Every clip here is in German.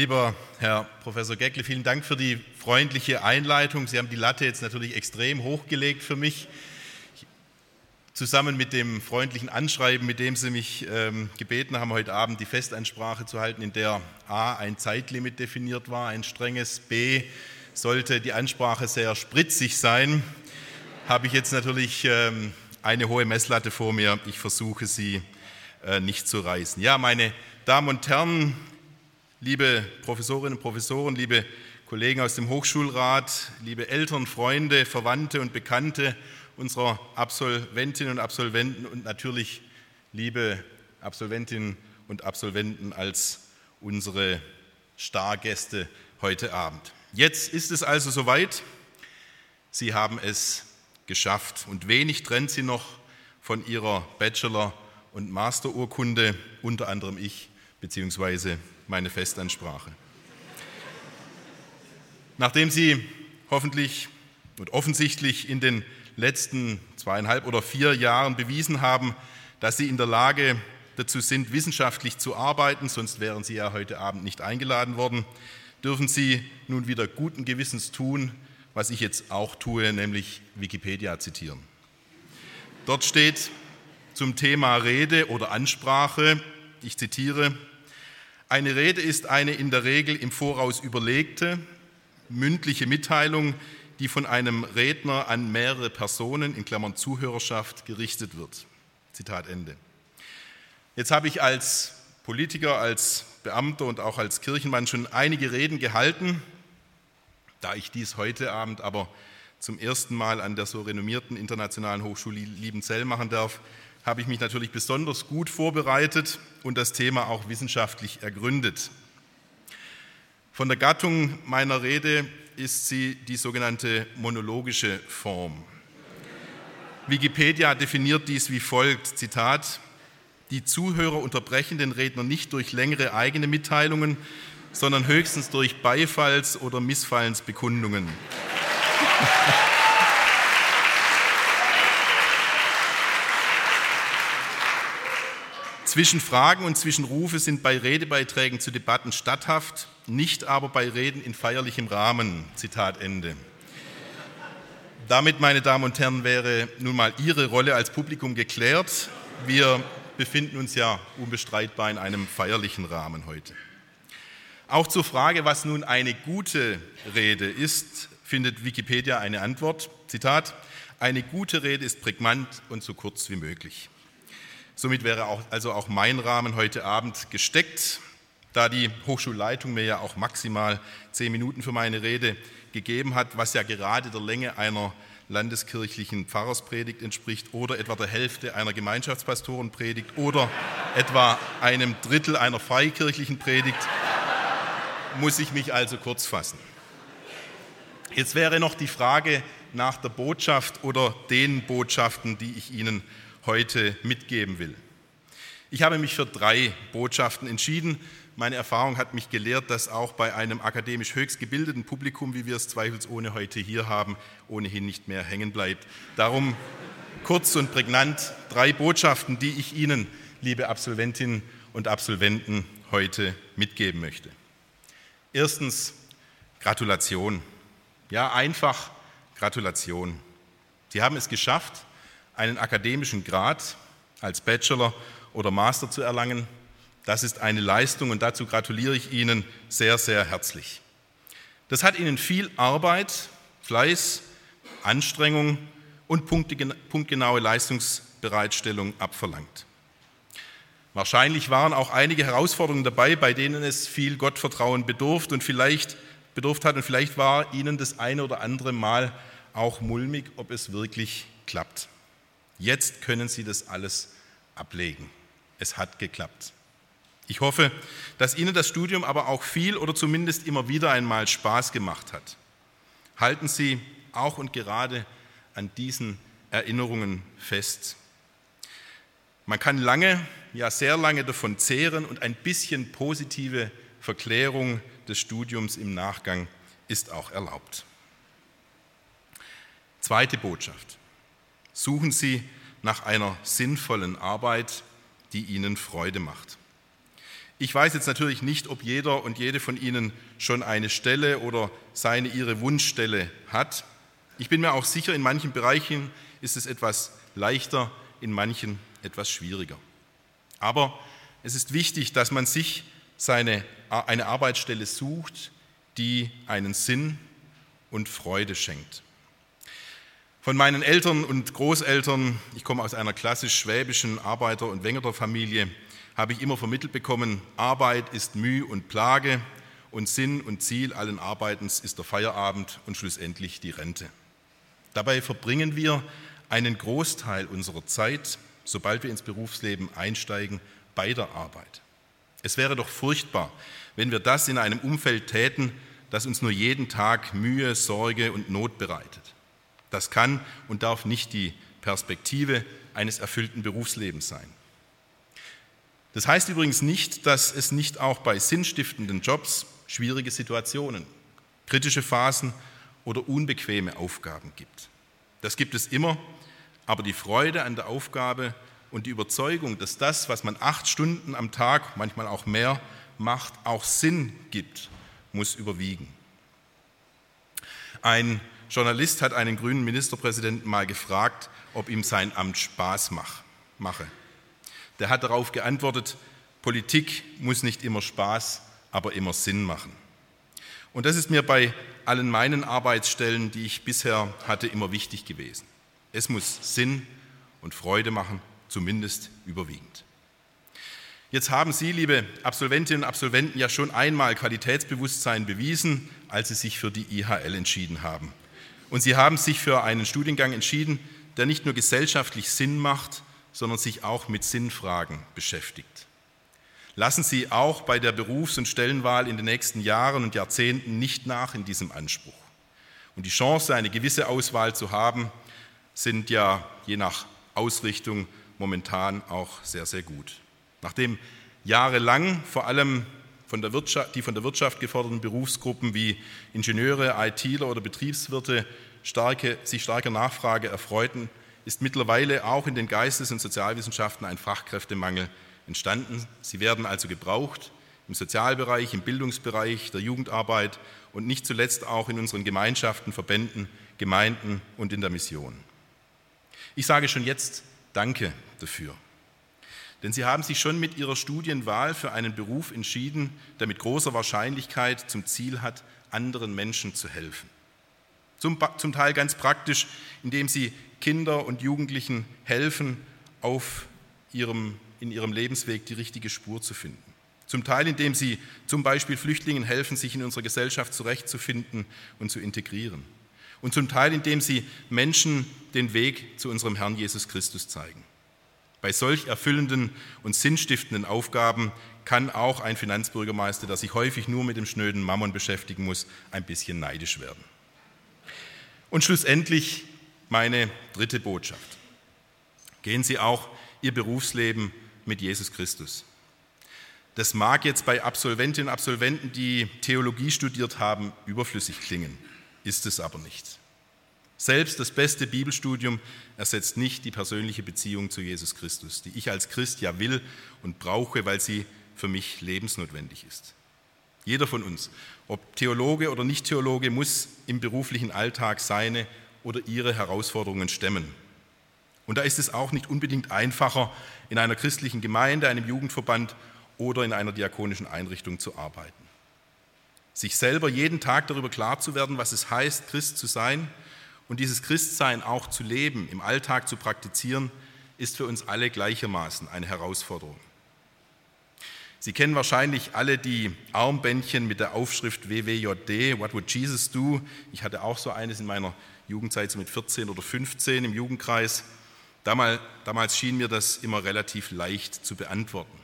Lieber Herr Professor Geckle, vielen Dank für die freundliche Einleitung. Sie haben die Latte jetzt natürlich extrem hochgelegt für mich. Zusammen mit dem freundlichen Anschreiben, mit dem Sie mich ähm, gebeten haben, heute Abend die Festansprache zu halten, in der A ein Zeitlimit definiert war, ein strenges, B sollte die Ansprache sehr spritzig sein, habe ich jetzt natürlich ähm, eine hohe Messlatte vor mir. Ich versuche sie äh, nicht zu reißen. Ja, meine Damen und Herren, liebe Professorinnen und Professoren, liebe Kollegen aus dem Hochschulrat, liebe Eltern, Freunde, Verwandte und Bekannte unserer Absolventinnen und Absolventen und natürlich liebe Absolventinnen und Absolventen als unsere Stargäste heute Abend. Jetzt ist es also soweit. Sie haben es geschafft und wenig trennt sie noch von ihrer Bachelor- und Masterurkunde, unter anderem ich bzw meine Festansprache. Nachdem Sie hoffentlich und offensichtlich in den letzten zweieinhalb oder vier Jahren bewiesen haben, dass Sie in der Lage dazu sind, wissenschaftlich zu arbeiten, sonst wären Sie ja heute Abend nicht eingeladen worden, dürfen Sie nun wieder guten Gewissens tun, was ich jetzt auch tue, nämlich Wikipedia zitieren. Dort steht zum Thema Rede oder Ansprache, ich zitiere, eine Rede ist eine in der Regel im Voraus überlegte, mündliche Mitteilung, die von einem Redner an mehrere Personen, in Klammern Zuhörerschaft, gerichtet wird. Zitat Ende. Jetzt habe ich als Politiker, als Beamter und auch als Kirchenmann schon einige Reden gehalten. Da ich dies heute Abend aber zum ersten Mal an der so renommierten Internationalen Hochschule Liebenzell machen darf, habe ich mich natürlich besonders gut vorbereitet und das Thema auch wissenschaftlich ergründet. Von der Gattung meiner Rede ist sie die sogenannte monologische Form. Wikipedia definiert dies wie folgt, Zitat, die Zuhörer unterbrechen den Redner nicht durch längere eigene Mitteilungen, sondern höchstens durch Beifalls- oder Missfallensbekundungen. Zwischenfragen und Zwischenrufe sind bei Redebeiträgen zu Debatten statthaft, nicht aber bei Reden in feierlichem Rahmen. Zitat Ende. Damit, meine Damen und Herren, wäre nun mal Ihre Rolle als Publikum geklärt. Wir befinden uns ja unbestreitbar in einem feierlichen Rahmen heute. Auch zur Frage, was nun eine gute Rede ist, findet Wikipedia eine Antwort. Zitat, eine gute Rede ist prägnant und so kurz wie möglich. Somit wäre auch, also auch mein Rahmen heute Abend gesteckt, da die Hochschulleitung mir ja auch maximal zehn Minuten für meine Rede gegeben hat, was ja gerade der Länge einer landeskirchlichen Pfarrerspredigt entspricht oder etwa der Hälfte einer Gemeinschaftspastorenpredigt oder etwa einem Drittel einer freikirchlichen Predigt, muss ich mich also kurz fassen. Jetzt wäre noch die Frage nach der Botschaft oder den Botschaften, die ich Ihnen heute mitgeben will. Ich habe mich für drei Botschaften entschieden. Meine Erfahrung hat mich gelehrt, dass auch bei einem akademisch höchst gebildeten Publikum, wie wir es zweifelsohne heute hier haben, ohnehin nicht mehr hängen bleibt. Darum kurz und prägnant drei Botschaften, die ich Ihnen, liebe Absolventinnen und Absolventen, heute mitgeben möchte. Erstens Gratulation. Ja, einfach Gratulation. Sie haben es geschafft, einen akademischen Grad als Bachelor oder Master zu erlangen. Das ist eine Leistung und dazu gratuliere ich Ihnen sehr, sehr herzlich. Das hat Ihnen viel Arbeit, Fleiß, Anstrengung und punktgenaue Leistungsbereitstellung abverlangt. Wahrscheinlich waren auch einige Herausforderungen dabei, bei denen es viel Gottvertrauen bedurft und vielleicht bedurft hat und vielleicht war Ihnen das eine oder andere Mal auch mulmig, ob es wirklich klappt. Jetzt können Sie das alles ablegen. Es hat geklappt. Ich hoffe, dass Ihnen das Studium aber auch viel oder zumindest immer wieder einmal Spaß gemacht hat. Halten Sie auch und gerade an diesen Erinnerungen fest. Man kann lange, ja sehr lange davon zehren und ein bisschen positive Verklärung des Studiums im Nachgang ist auch erlaubt. Zweite Botschaft. Suchen Sie nach einer sinnvollen Arbeit, die Ihnen Freude macht. Ich weiß jetzt natürlich nicht, ob jeder und jede von Ihnen schon eine Stelle oder seine ihre Wunschstelle hat. Ich bin mir auch sicher, in manchen Bereichen ist es etwas leichter, in manchen etwas schwieriger. Aber es ist wichtig, dass man sich seine, eine Arbeitsstelle sucht, die einen Sinn und Freude schenkt. Von meinen Eltern und Großeltern, ich komme aus einer klassisch schwäbischen Arbeiter- und Wengerterfamilie, habe ich immer vermittelt bekommen, Arbeit ist Mühe und Plage und Sinn und Ziel allen Arbeitens ist der Feierabend und schlussendlich die Rente. Dabei verbringen wir einen Großteil unserer Zeit, sobald wir ins Berufsleben einsteigen, bei der Arbeit. Es wäre doch furchtbar, wenn wir das in einem Umfeld täten, das uns nur jeden Tag Mühe, Sorge und Not bereitet. Das kann und darf nicht die Perspektive eines erfüllten Berufslebens sein. Das heißt übrigens nicht, dass es nicht auch bei sinnstiftenden Jobs schwierige Situationen, kritische Phasen oder unbequeme Aufgaben gibt. Das gibt es immer, aber die Freude an der Aufgabe und die Überzeugung, dass das, was man acht Stunden am Tag, manchmal auch mehr, macht, auch Sinn gibt, muss überwiegen. Ein Journalist hat einen grünen Ministerpräsidenten mal gefragt, ob ihm sein Amt Spaß mache. Der hat darauf geantwortet, Politik muss nicht immer Spaß, aber immer Sinn machen. Und das ist mir bei allen meinen Arbeitsstellen, die ich bisher hatte, immer wichtig gewesen. Es muss Sinn und Freude machen, zumindest überwiegend. Jetzt haben Sie, liebe Absolventinnen und Absolventen, ja schon einmal Qualitätsbewusstsein bewiesen, als Sie sich für die IHL entschieden haben. Und Sie haben sich für einen Studiengang entschieden, der nicht nur gesellschaftlich Sinn macht, sondern sich auch mit Sinnfragen beschäftigt. Lassen Sie auch bei der Berufs- und Stellenwahl in den nächsten Jahren und Jahrzehnten nicht nach in diesem Anspruch. Und die Chance, eine gewisse Auswahl zu haben, sind ja je nach Ausrichtung momentan auch sehr, sehr gut. Nachdem jahrelang vor allem von der Wirtschaft, die von der Wirtschaft geforderten Berufsgruppen wie Ingenieure, ITler oder Betriebswirte starke, sich starker Nachfrage erfreuten, ist mittlerweile auch in den Geistes- und Sozialwissenschaften ein Fachkräftemangel entstanden. Sie werden also gebraucht im Sozialbereich, im Bildungsbereich, der Jugendarbeit und nicht zuletzt auch in unseren Gemeinschaften, Verbänden, Gemeinden und in der Mission. Ich sage schon jetzt Danke dafür. Denn sie haben sich schon mit ihrer Studienwahl für einen Beruf entschieden, der mit großer Wahrscheinlichkeit zum Ziel hat, anderen Menschen zu helfen. Zum, zum Teil ganz praktisch, indem sie Kinder und Jugendlichen helfen, auf ihrem, in ihrem Lebensweg die richtige Spur zu finden. Zum Teil, indem sie zum Beispiel Flüchtlingen helfen, sich in unserer Gesellschaft zurechtzufinden und zu integrieren. Und zum Teil, indem sie Menschen den Weg zu unserem Herrn Jesus Christus zeigen. Bei solch erfüllenden und sinnstiftenden Aufgaben kann auch ein Finanzbürgermeister, der sich häufig nur mit dem schnöden Mammon beschäftigen muss, ein bisschen neidisch werden. Und schlussendlich meine dritte Botschaft. Gehen Sie auch Ihr Berufsleben mit Jesus Christus. Das mag jetzt bei Absolventinnen und Absolventen, die Theologie studiert haben, überflüssig klingen, ist es aber nicht. Selbst das beste Bibelstudium ersetzt nicht die persönliche Beziehung zu Jesus Christus, die ich als Christ ja will und brauche, weil sie für mich lebensnotwendig ist. Jeder von uns, ob Theologe oder Nicht-Theologe, muss im beruflichen Alltag seine oder ihre Herausforderungen stemmen. Und da ist es auch nicht unbedingt einfacher, in einer christlichen Gemeinde, einem Jugendverband oder in einer diakonischen Einrichtung zu arbeiten. Sich selber jeden Tag darüber klar zu werden, was es heißt, Christ zu sein und dieses Christsein auch zu leben, im Alltag zu praktizieren, ist für uns alle gleichermaßen eine Herausforderung. Sie kennen wahrscheinlich alle die Armbändchen mit der Aufschrift WWJD, What Would Jesus Do? Ich hatte auch so eines in meiner Jugendzeit, so mit 14 oder 15 im Jugendkreis. Damals, damals schien mir das immer relativ leicht zu beantworten.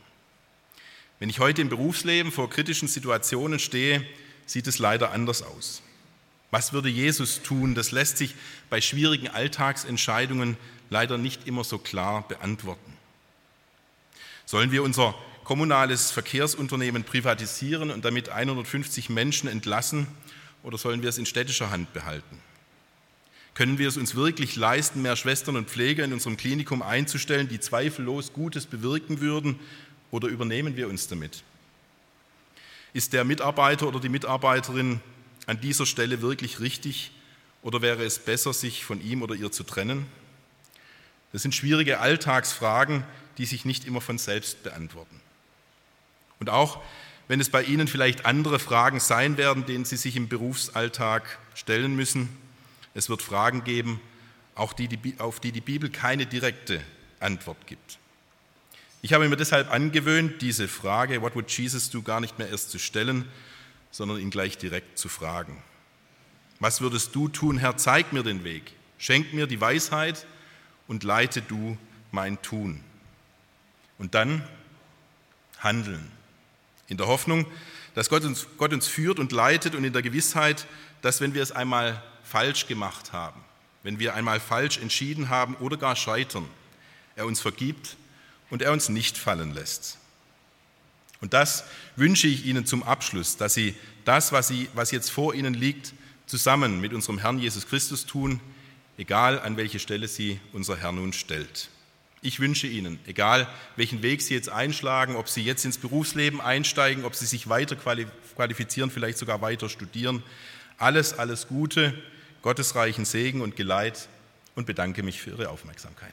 Wenn ich heute im Berufsleben vor kritischen Situationen stehe, sieht es leider anders aus. Was würde Jesus tun? Das lässt sich bei schwierigen Alltagsentscheidungen leider nicht immer so klar beantworten. Sollen wir unser kommunales Verkehrsunternehmen privatisieren und damit 150 Menschen entlassen oder sollen wir es in städtischer Hand behalten? Können wir es uns wirklich leisten, mehr Schwestern und Pfleger in unserem Klinikum einzustellen, die zweifellos Gutes bewirken würden, oder übernehmen wir uns damit? Ist der Mitarbeiter oder die Mitarbeiterin an dieser Stelle wirklich richtig oder wäre es besser, sich von ihm oder ihr zu trennen? Das sind schwierige Alltagsfragen, die sich nicht immer von selbst beantworten. Und auch wenn es bei Ihnen vielleicht andere Fragen sein werden, denen Sie sich im Berufsalltag stellen müssen, es wird Fragen geben, auch die, auf die die Bibel keine direkte Antwort gibt. Ich habe mir deshalb angewöhnt, diese Frage, What would Jesus do, gar nicht mehr erst zu stellen, sondern ihn gleich direkt zu fragen. Was würdest du tun, Herr? Zeig mir den Weg. Schenk mir die Weisheit und leite du mein Tun. Und dann handeln. In der Hoffnung, dass Gott uns, Gott uns führt und leitet und in der Gewissheit, dass wenn wir es einmal falsch gemacht haben, wenn wir einmal falsch entschieden haben oder gar scheitern, er uns vergibt und er uns nicht fallen lässt. Und das wünsche ich Ihnen zum Abschluss, dass Sie das, was, Sie, was jetzt vor Ihnen liegt, zusammen mit unserem Herrn Jesus Christus tun, egal an welche Stelle Sie unser Herr nun stellt. Ich wünsche Ihnen, egal welchen Weg Sie jetzt einschlagen, ob Sie jetzt ins Berufsleben einsteigen, ob Sie sich weiter qualifizieren, vielleicht sogar weiter studieren, alles, alles Gute, gottesreichen Segen und Geleit und bedanke mich für Ihre Aufmerksamkeit.